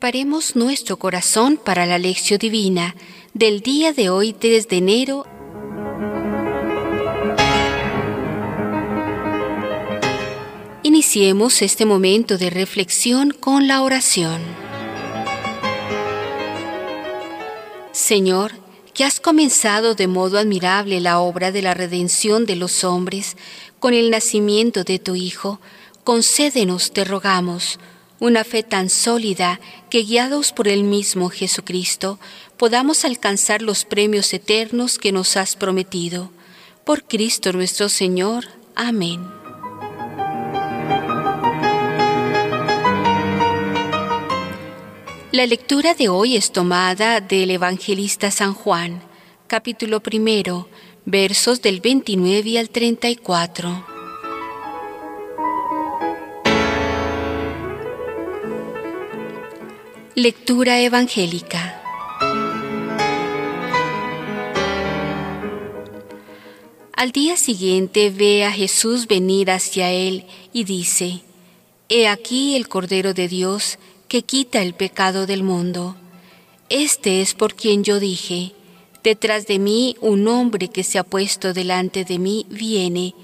Preparemos nuestro corazón para la lección divina del día de hoy 3 de enero. Iniciemos este momento de reflexión con la oración. Señor, que has comenzado de modo admirable la obra de la redención de los hombres con el nacimiento de tu Hijo, concédenos, te rogamos, una fe tan sólida que guiados por el mismo Jesucristo podamos alcanzar los premios eternos que nos has prometido. Por Cristo nuestro Señor. Amén. La lectura de hoy es tomada del Evangelista San Juan, capítulo primero, versos del 29 al 34. Lectura evangélica. Al día siguiente ve a Jesús venir hacia él y dice, He aquí el Cordero de Dios que quita el pecado del mundo. Este es por quien yo dije, Detrás de mí un hombre que se ha puesto delante de mí viene,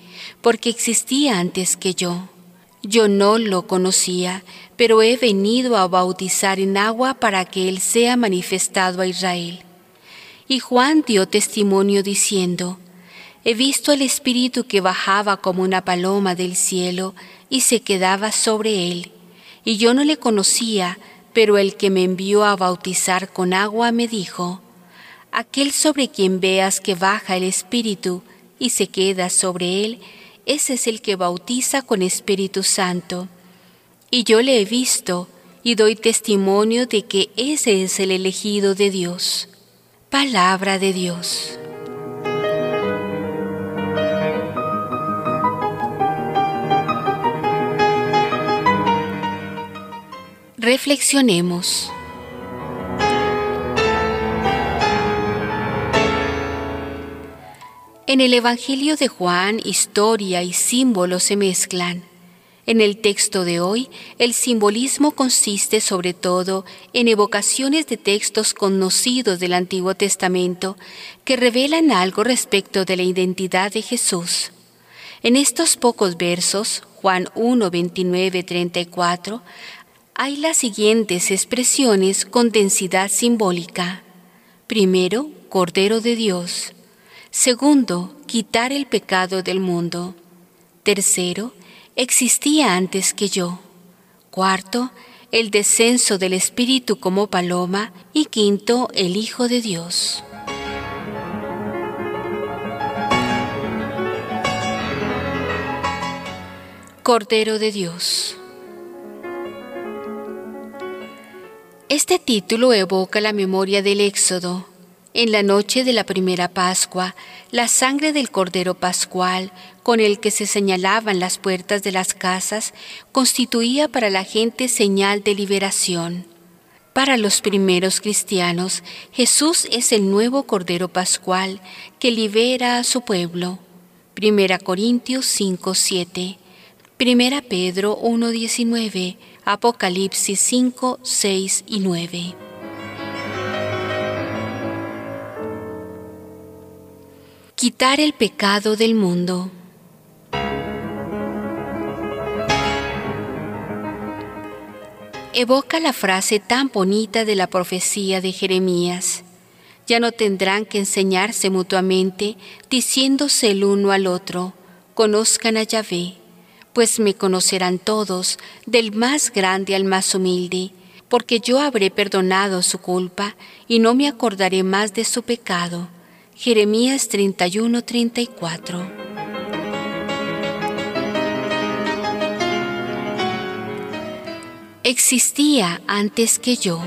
porque existía antes que yo. Yo no lo conocía, pero he venido a bautizar en agua para que Él sea manifestado a Israel. Y Juan dio testimonio diciendo, He visto al Espíritu que bajaba como una paloma del cielo y se quedaba sobre él. Y yo no le conocía, pero el que me envió a bautizar con agua me dijo, Aquel sobre quien veas que baja el Espíritu y se queda sobre él, ese es el que bautiza con Espíritu Santo. Y yo le he visto y doy testimonio de que ese es el elegido de Dios. Palabra de Dios. Reflexionemos. En el Evangelio de Juan, historia y símbolo se mezclan. En el texto de hoy, el simbolismo consiste sobre todo en evocaciones de textos conocidos del Antiguo Testamento que revelan algo respecto de la identidad de Jesús. En estos pocos versos, Juan 1, 29, 34, hay las siguientes expresiones con densidad simbólica. Primero, Cordero de Dios. Segundo, quitar el pecado del mundo. Tercero, existía antes que yo. Cuarto, el descenso del Espíritu como paloma. Y quinto, el Hijo de Dios. Cordero de Dios. Este título evoca la memoria del Éxodo, en la noche de la primera Pascua, la sangre del Cordero Pascual, con el que se señalaban las puertas de las casas, constituía para la gente señal de liberación. Para los primeros cristianos, Jesús es el nuevo Cordero Pascual que libera a su pueblo. Primera Corintios 5:7, Primera Pedro 1:19, Apocalipsis 5, 6 y 9. Quitar el pecado del mundo. Evoca la frase tan bonita de la profecía de Jeremías. Ya no tendrán que enseñarse mutuamente, diciéndose el uno al otro, conozcan a Yahvé, pues me conocerán todos, del más grande al más humilde, porque yo habré perdonado su culpa y no me acordaré más de su pecado Jeremías 31-34. Existía antes que yo.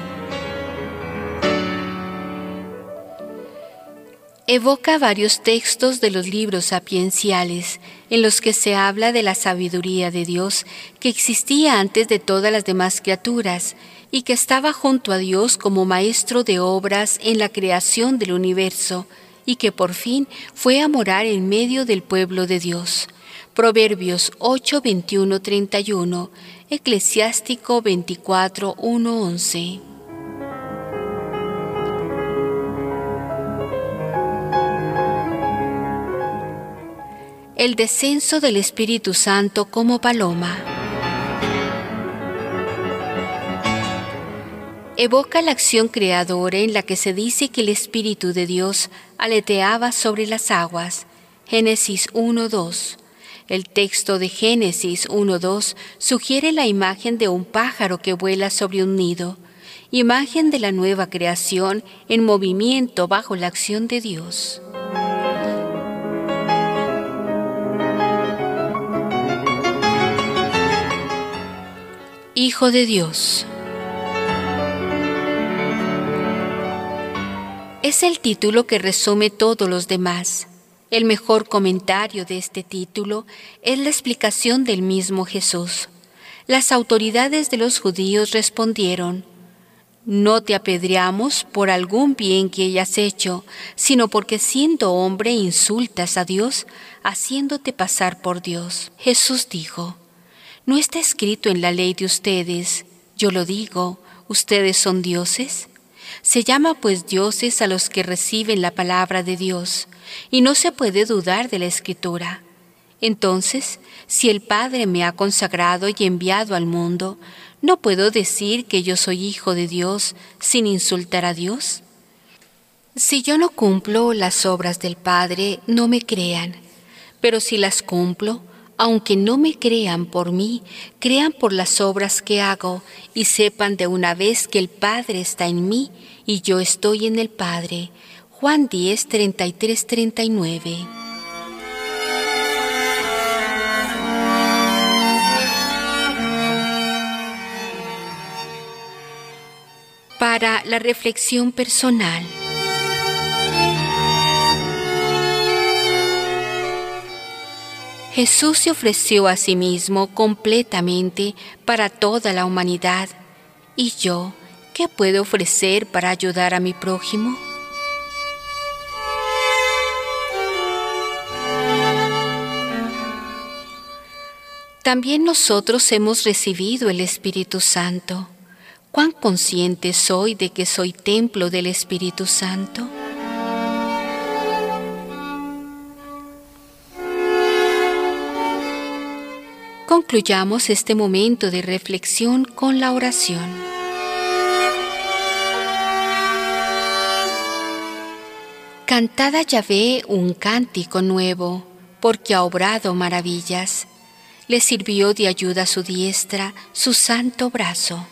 Evoca varios textos de los libros sapienciales en los que se habla de la sabiduría de Dios que existía antes de todas las demás criaturas y que estaba junto a Dios como maestro de obras en la creación del universo y que por fin fue a morar en medio del pueblo de Dios, Proverbios 8, 21, 31, Eclesiástico 24, 1, 11. El descenso del Espíritu Santo como paloma. Evoca la acción creadora en la que se dice que el Espíritu de Dios aleteaba sobre las aguas. Génesis 1.2. El texto de Génesis 1.2 sugiere la imagen de un pájaro que vuela sobre un nido, imagen de la nueva creación en movimiento bajo la acción de Dios. Hijo de Dios. Es el título que resume todos los demás. El mejor comentario de este título es la explicación del mismo Jesús. Las autoridades de los judíos respondieron, No te apedreamos por algún bien que hayas hecho, sino porque siendo hombre insultas a Dios, haciéndote pasar por Dios. Jesús dijo, ¿No está escrito en la ley de ustedes, yo lo digo, ustedes son dioses? Se llama pues dioses a los que reciben la palabra de Dios, y no se puede dudar de la escritura. Entonces, si el Padre me ha consagrado y enviado al mundo, ¿no puedo decir que yo soy hijo de Dios sin insultar a Dios? Si yo no cumplo las obras del Padre, no me crean, pero si las cumplo, aunque no me crean por mí, crean por las obras que hago y sepan de una vez que el Padre está en mí y yo estoy en el Padre. Juan 10, 33, 39. Para la reflexión personal. Jesús se ofreció a sí mismo completamente para toda la humanidad. ¿Y yo qué puedo ofrecer para ayudar a mi prójimo? También nosotros hemos recibido el Espíritu Santo. ¿Cuán consciente soy de que soy templo del Espíritu Santo? Concluyamos este momento de reflexión con la oración. Cantad a Yahvé un cántico nuevo, porque ha obrado maravillas. Le sirvió de ayuda su diestra, su santo brazo.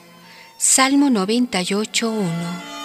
Salmo 98.1